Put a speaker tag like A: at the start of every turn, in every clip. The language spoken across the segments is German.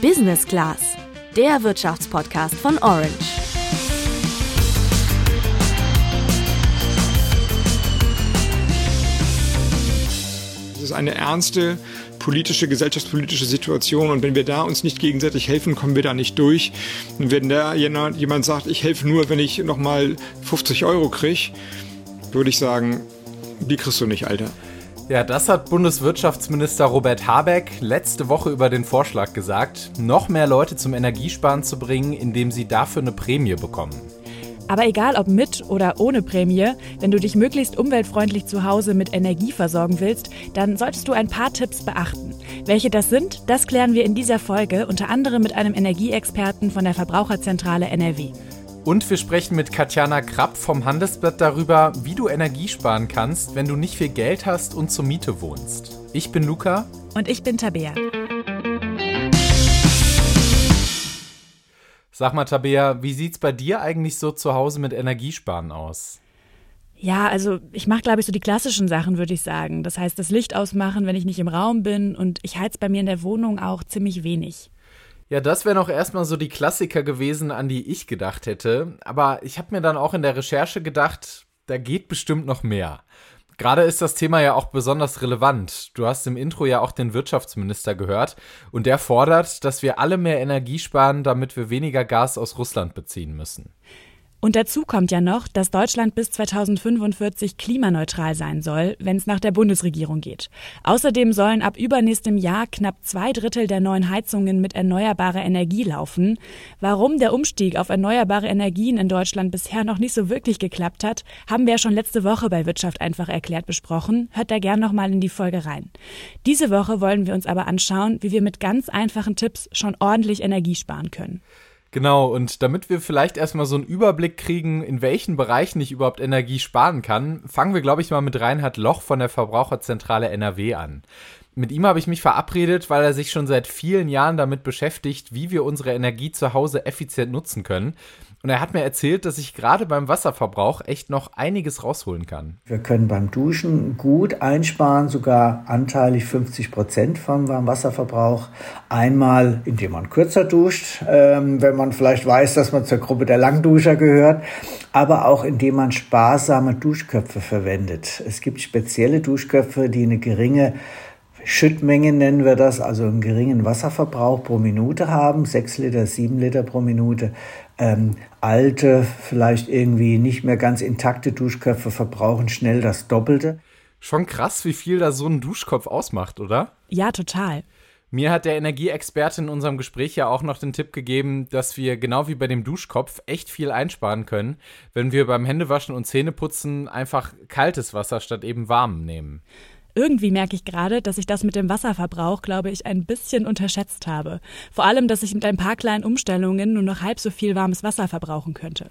A: Business Class, der Wirtschaftspodcast von Orange.
B: Es ist eine ernste politische, gesellschaftspolitische Situation und wenn wir da uns nicht gegenseitig helfen, kommen wir da nicht durch. Und wenn da jemand sagt, ich helfe nur, wenn ich nochmal 50 Euro kriege, würde ich sagen, die kriegst du nicht, Alter.
C: Ja, das hat Bundeswirtschaftsminister Robert Habeck letzte Woche über den Vorschlag gesagt, noch mehr Leute zum Energiesparen zu bringen, indem sie dafür eine Prämie bekommen.
D: Aber egal ob mit oder ohne Prämie, wenn du dich möglichst umweltfreundlich zu Hause mit Energie versorgen willst, dann solltest du ein paar Tipps beachten. Welche das sind, das klären wir in dieser Folge unter anderem mit einem Energieexperten von der Verbraucherzentrale NRW.
C: Und wir sprechen mit Katjana Krapp vom Handelsblatt darüber, wie du Energie sparen kannst, wenn du nicht viel Geld hast und zur Miete wohnst. Ich bin Luca.
D: Und ich bin Tabea.
C: Sag mal, Tabea, wie sieht's bei dir eigentlich so zu Hause mit Energiesparen aus?
D: Ja, also ich mache, glaube ich, so die klassischen Sachen, würde ich sagen. Das heißt, das Licht ausmachen, wenn ich nicht im Raum bin und ich heiz bei mir in der Wohnung auch ziemlich wenig.
C: Ja, das wären auch erstmal so die Klassiker gewesen, an die ich gedacht hätte. Aber ich habe mir dann auch in der Recherche gedacht, da geht bestimmt noch mehr. Gerade ist das Thema ja auch besonders relevant. Du hast im Intro ja auch den Wirtschaftsminister gehört und der fordert, dass wir alle mehr Energie sparen, damit wir weniger Gas aus Russland beziehen müssen.
D: Und dazu kommt ja noch, dass Deutschland bis 2045 klimaneutral sein soll, wenn es nach der Bundesregierung geht. Außerdem sollen ab übernächstem Jahr knapp zwei Drittel der neuen Heizungen mit erneuerbarer Energie laufen. Warum der Umstieg auf erneuerbare Energien in Deutschland bisher noch nicht so wirklich geklappt hat, haben wir ja schon letzte Woche bei Wirtschaft einfach erklärt besprochen. Hört da gern nochmal in die Folge rein. Diese Woche wollen wir uns aber anschauen, wie wir mit ganz einfachen Tipps schon ordentlich Energie sparen können.
C: Genau, und damit wir vielleicht erstmal so einen Überblick kriegen, in welchen Bereichen ich überhaupt Energie sparen kann, fangen wir, glaube ich, mal mit Reinhard Loch von der Verbraucherzentrale NRW an. Mit ihm habe ich mich verabredet, weil er sich schon seit vielen Jahren damit beschäftigt, wie wir unsere Energie zu Hause effizient nutzen können. Und er hat mir erzählt, dass ich gerade beim Wasserverbrauch echt noch einiges rausholen kann.
E: Wir können beim Duschen gut einsparen, sogar anteilig 50 Prozent vom Wasserverbrauch. Einmal, indem man kürzer duscht, ähm, wenn man vielleicht weiß, dass man zur Gruppe der Langduscher gehört, aber auch indem man sparsame Duschköpfe verwendet. Es gibt spezielle Duschköpfe, die eine geringe Schüttmenge nennen wir das, also einen geringen Wasserverbrauch pro Minute haben, sechs Liter, sieben Liter pro Minute. Ähm, alte, vielleicht irgendwie nicht mehr ganz intakte Duschköpfe verbrauchen schnell das Doppelte.
C: Schon krass, wie viel da so ein Duschkopf ausmacht, oder?
D: Ja, total.
C: Mir hat der Energieexperte in unserem Gespräch ja auch noch den Tipp gegeben, dass wir genau wie bei dem Duschkopf echt viel einsparen können, wenn wir beim Händewaschen und Zähneputzen einfach kaltes Wasser statt eben warm nehmen.
D: Irgendwie merke ich gerade, dass ich das mit dem Wasserverbrauch, glaube ich, ein bisschen unterschätzt habe. Vor allem, dass ich mit ein paar kleinen Umstellungen nur noch halb so viel warmes Wasser verbrauchen könnte.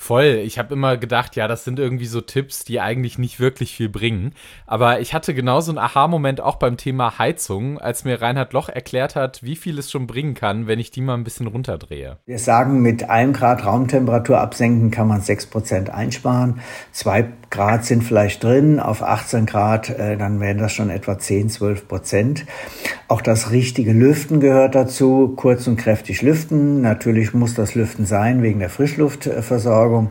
C: Voll. Ich habe immer gedacht, ja, das sind irgendwie so Tipps, die eigentlich nicht wirklich viel bringen. Aber ich hatte genauso einen Aha-Moment auch beim Thema Heizung, als mir Reinhard Loch erklärt hat, wie viel es schon bringen kann, wenn ich die mal ein bisschen runterdrehe.
E: Wir sagen, mit einem Grad Raumtemperatur absenken kann man sechs Prozent einsparen. Zwei Grad sind vielleicht drin, auf 18 Grad, äh, dann wären das schon etwa 10, 12 Prozent. Auch das richtige Lüften gehört dazu, kurz und kräftig lüften. Natürlich muss das Lüften sein wegen der Frischluftversorgung. Versorgung.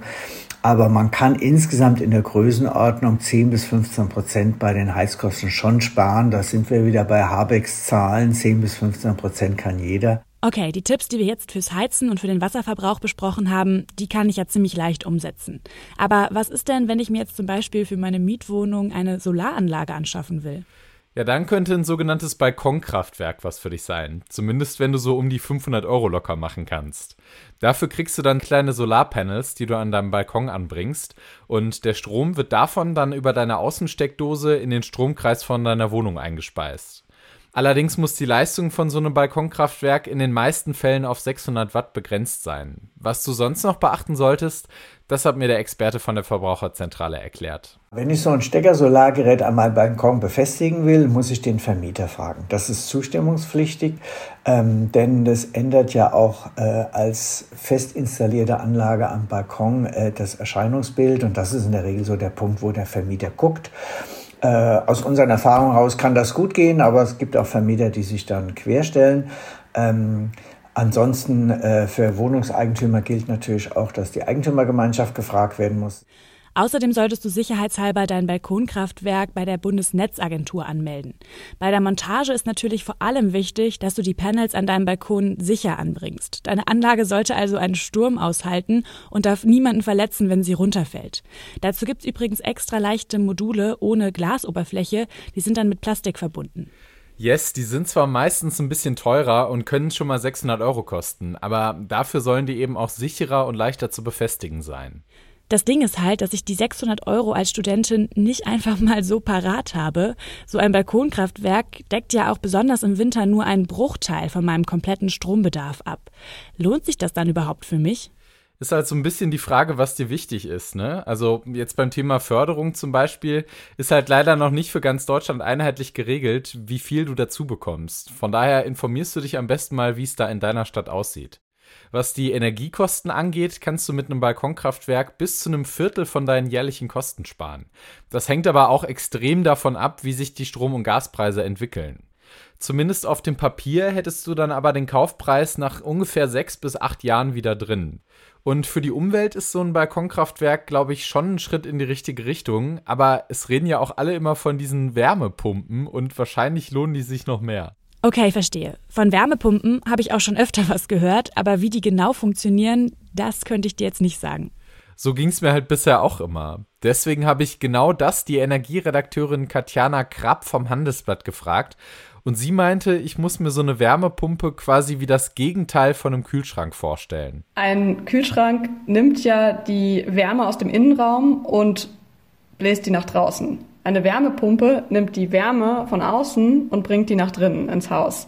E: Aber man kann insgesamt in der Größenordnung 10 bis 15 Prozent bei den Heizkosten schon sparen. Da sind wir wieder bei Habecks Zahlen. 10 bis 15 Prozent kann jeder.
D: Okay, die Tipps, die wir jetzt fürs Heizen und für den Wasserverbrauch besprochen haben, die kann ich ja ziemlich leicht umsetzen. Aber was ist denn, wenn ich mir jetzt zum Beispiel für meine Mietwohnung eine Solaranlage anschaffen will?
C: Ja, dann könnte ein sogenanntes Balkonkraftwerk was für dich sein. Zumindest wenn du so um die 500 Euro locker machen kannst. Dafür kriegst du dann kleine Solarpanels, die du an deinem Balkon anbringst. Und der Strom wird davon dann über deine Außensteckdose in den Stromkreis von deiner Wohnung eingespeist. Allerdings muss die Leistung von so einem Balkonkraftwerk in den meisten Fällen auf 600 Watt begrenzt sein. Was du sonst noch beachten solltest, das hat mir der Experte von der Verbraucherzentrale erklärt.
E: Wenn ich so ein Stecker-Solargerät an meinem Balkon befestigen will, muss ich den Vermieter fragen. Das ist zustimmungspflichtig, ähm, denn das ändert ja auch äh, als fest installierte Anlage am Balkon äh, das Erscheinungsbild und das ist in der Regel so der Punkt, wo der Vermieter guckt. Äh, aus unseren Erfahrungen heraus kann das gut gehen, aber es gibt auch Vermieter, die sich dann querstellen. Ähm, ansonsten äh, für Wohnungseigentümer gilt natürlich auch, dass die Eigentümergemeinschaft gefragt werden muss.
D: Außerdem solltest du sicherheitshalber dein Balkonkraftwerk bei der Bundesnetzagentur anmelden. Bei der Montage ist natürlich vor allem wichtig, dass du die Panels an deinem Balkon sicher anbringst. Deine Anlage sollte also einen Sturm aushalten und darf niemanden verletzen, wenn sie runterfällt. Dazu gibt's übrigens extra leichte Module ohne Glasoberfläche, die sind dann mit Plastik verbunden.
C: Yes, die sind zwar meistens ein bisschen teurer und können schon mal 600 Euro kosten, aber dafür sollen die eben auch sicherer und leichter zu befestigen sein.
D: Das Ding ist halt, dass ich die 600 Euro als Studentin nicht einfach mal so parat habe. So ein Balkonkraftwerk deckt ja auch besonders im Winter nur einen Bruchteil von meinem kompletten Strombedarf ab. Lohnt sich das dann überhaupt für mich?
C: Ist halt so ein bisschen die Frage, was dir wichtig ist, ne? Also jetzt beim Thema Förderung zum Beispiel ist halt leider noch nicht für ganz Deutschland einheitlich geregelt, wie viel du dazu bekommst. Von daher informierst du dich am besten mal, wie es da in deiner Stadt aussieht. Was die Energiekosten angeht, kannst du mit einem Balkonkraftwerk bis zu einem Viertel von deinen jährlichen Kosten sparen. Das hängt aber auch extrem davon ab, wie sich die Strom- und Gaspreise entwickeln. Zumindest auf dem Papier hättest du dann aber den Kaufpreis nach ungefähr sechs bis acht Jahren wieder drin. Und für die Umwelt ist so ein Balkonkraftwerk, glaube ich, schon ein Schritt in die richtige Richtung. Aber es reden ja auch alle immer von diesen Wärmepumpen und wahrscheinlich lohnen die sich noch mehr.
D: Okay, verstehe. Von Wärmepumpen habe ich auch schon öfter was gehört, aber wie die genau funktionieren, das könnte ich dir jetzt nicht sagen.
C: So ging es mir halt bisher auch immer. Deswegen habe ich genau das die Energieredakteurin Katjana Krapp vom Handelsblatt gefragt. Und sie meinte, ich muss mir so eine Wärmepumpe quasi wie das Gegenteil von einem Kühlschrank vorstellen.
F: Ein Kühlschrank nimmt ja die Wärme aus dem Innenraum und bläst die nach draußen. Eine Wärmepumpe nimmt die Wärme von außen und bringt die nach drinnen ins Haus.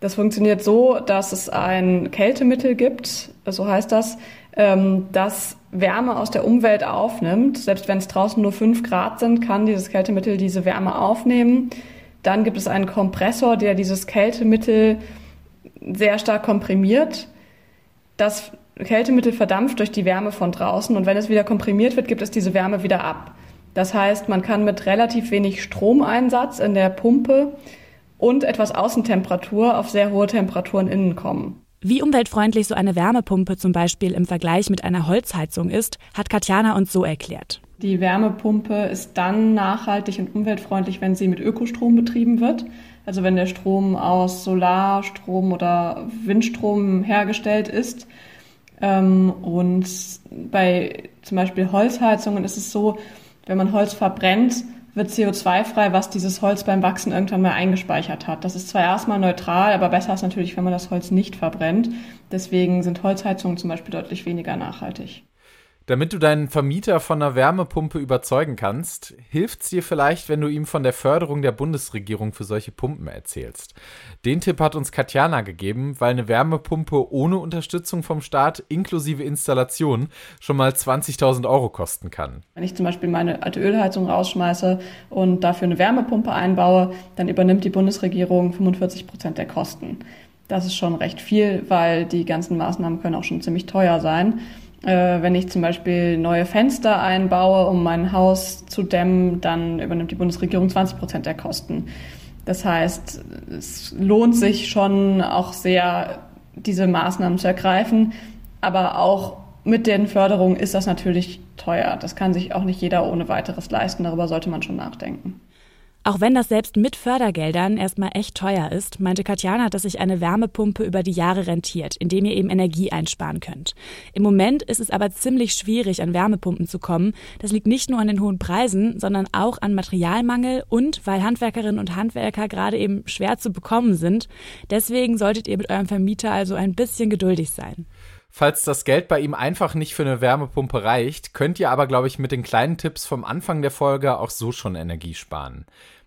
F: Das funktioniert so, dass es ein Kältemittel gibt, so heißt das, ähm, das Wärme aus der Umwelt aufnimmt. Selbst wenn es draußen nur fünf Grad sind, kann dieses Kältemittel diese Wärme aufnehmen. Dann gibt es einen Kompressor, der dieses Kältemittel sehr stark komprimiert. Das Kältemittel verdampft durch die Wärme von draußen und wenn es wieder komprimiert wird, gibt es diese Wärme wieder ab. Das heißt, man kann mit relativ wenig Stromeinsatz in der Pumpe und etwas Außentemperatur auf sehr hohe Temperaturen innen kommen.
D: Wie umweltfreundlich so eine Wärmepumpe zum Beispiel im Vergleich mit einer Holzheizung ist, hat Katjana uns so erklärt.
F: Die Wärmepumpe ist dann nachhaltig und umweltfreundlich, wenn sie mit Ökostrom betrieben wird. Also wenn der Strom aus Solarstrom oder Windstrom hergestellt ist. Ähm, und bei zum Beispiel Holzheizungen ist es so, wenn man Holz verbrennt, wird CO2-frei, was dieses Holz beim Wachsen irgendwann mal eingespeichert hat. Das ist zwar erstmal neutral, aber besser ist natürlich, wenn man das Holz nicht verbrennt. Deswegen sind Holzheizungen zum Beispiel deutlich weniger nachhaltig.
C: Damit du deinen Vermieter von einer Wärmepumpe überzeugen kannst, hilft es dir vielleicht, wenn du ihm von der Förderung der Bundesregierung für solche Pumpen erzählst. Den Tipp hat uns Katjana gegeben, weil eine Wärmepumpe ohne Unterstützung vom Staat inklusive Installation schon mal 20.000 Euro kosten kann.
F: Wenn ich zum Beispiel meine alte Ölheizung rausschmeiße und dafür eine Wärmepumpe einbaue, dann übernimmt die Bundesregierung 45 Prozent der Kosten. Das ist schon recht viel, weil die ganzen Maßnahmen können auch schon ziemlich teuer sein. Äh, wenn ich zum Beispiel neue Fenster einbaue, um mein Haus zu dämmen, dann übernimmt die Bundesregierung 20 Prozent der Kosten. Das heißt, es lohnt sich schon auch sehr, diese Maßnahmen zu ergreifen. Aber auch mit den Förderungen ist das natürlich teuer. Das kann sich auch nicht jeder ohne weiteres leisten. Darüber sollte man schon nachdenken.
D: Auch wenn das selbst mit Fördergeldern erstmal echt teuer ist, meinte Katjana, dass sich eine Wärmepumpe über die Jahre rentiert, indem ihr eben Energie einsparen könnt. Im Moment ist es aber ziemlich schwierig, an Wärmepumpen zu kommen. Das liegt nicht nur an den hohen Preisen, sondern auch an Materialmangel und weil Handwerkerinnen und Handwerker gerade eben schwer zu bekommen sind. Deswegen solltet ihr mit eurem Vermieter also ein bisschen geduldig sein.
C: Falls das Geld bei ihm einfach nicht für eine Wärmepumpe reicht, könnt ihr aber, glaube ich, mit den kleinen Tipps vom Anfang der Folge auch so schon Energie sparen.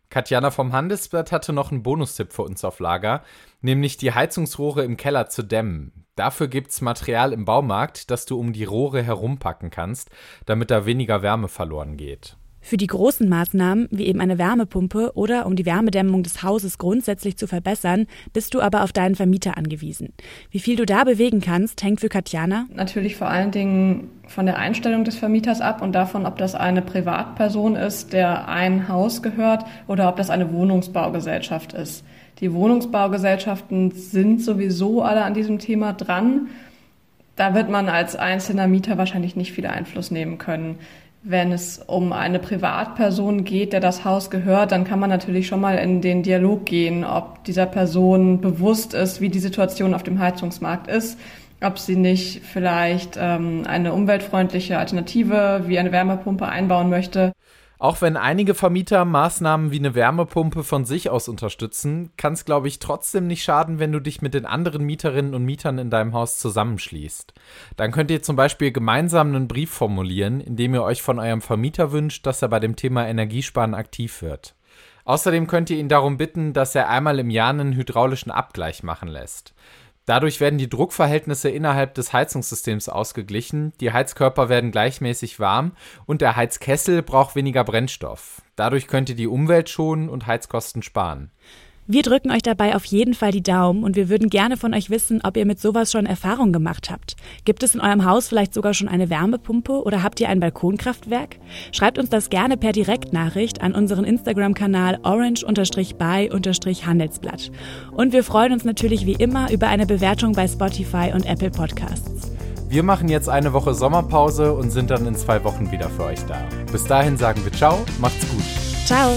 C: Katjana vom Handelsblatt hatte noch einen Bonustipp für uns auf Lager, nämlich die Heizungsrohre im Keller zu dämmen. Dafür gibt's Material im Baumarkt, das du um die Rohre herumpacken kannst, damit da weniger Wärme verloren geht.
D: Für die großen Maßnahmen, wie eben eine Wärmepumpe oder um die Wärmedämmung des Hauses grundsätzlich zu verbessern, bist du aber auf deinen Vermieter angewiesen. Wie viel du da bewegen kannst, hängt für Katjana
F: natürlich vor allen Dingen von der Einstellung des Vermieters ab und davon, ob das eine Privatperson ist, der ein Haus gehört oder ob das eine Wohnungsbaugesellschaft ist. Die Wohnungsbaugesellschaften sind sowieso alle an diesem Thema dran. Da wird man als einzelner Mieter wahrscheinlich nicht viel Einfluss nehmen können. Wenn es um eine Privatperson geht, der das Haus gehört, dann kann man natürlich schon mal in den Dialog gehen, ob dieser Person bewusst ist, wie die Situation auf dem Heizungsmarkt ist, ob sie nicht vielleicht ähm, eine umweltfreundliche Alternative wie eine Wärmepumpe einbauen möchte.
C: Auch wenn einige Vermieter Maßnahmen wie eine Wärmepumpe von sich aus unterstützen, kann es, glaube ich, trotzdem nicht schaden, wenn du dich mit den anderen Mieterinnen und Mietern in deinem Haus zusammenschließt. Dann könnt ihr zum Beispiel gemeinsam einen Brief formulieren, in dem ihr euch von eurem Vermieter wünscht, dass er bei dem Thema Energiesparen aktiv wird. Außerdem könnt ihr ihn darum bitten, dass er einmal im Jahr einen hydraulischen Abgleich machen lässt. Dadurch werden die Druckverhältnisse innerhalb des Heizungssystems ausgeglichen, die Heizkörper werden gleichmäßig warm und der Heizkessel braucht weniger Brennstoff. Dadurch könnt ihr die Umwelt schonen und Heizkosten sparen.
D: Wir drücken euch dabei auf jeden Fall die Daumen und wir würden gerne von euch wissen, ob ihr mit sowas schon Erfahrung gemacht habt. Gibt es in eurem Haus vielleicht sogar schon eine Wärmepumpe oder habt ihr ein Balkonkraftwerk? Schreibt uns das gerne per Direktnachricht an unseren Instagram-Kanal orange-by-handelsblatt. Und wir freuen uns natürlich wie immer über eine Bewertung bei Spotify und Apple Podcasts.
C: Wir machen jetzt eine Woche Sommerpause und sind dann in zwei Wochen wieder für euch da. Bis dahin sagen wir ciao, macht's gut.
D: Ciao.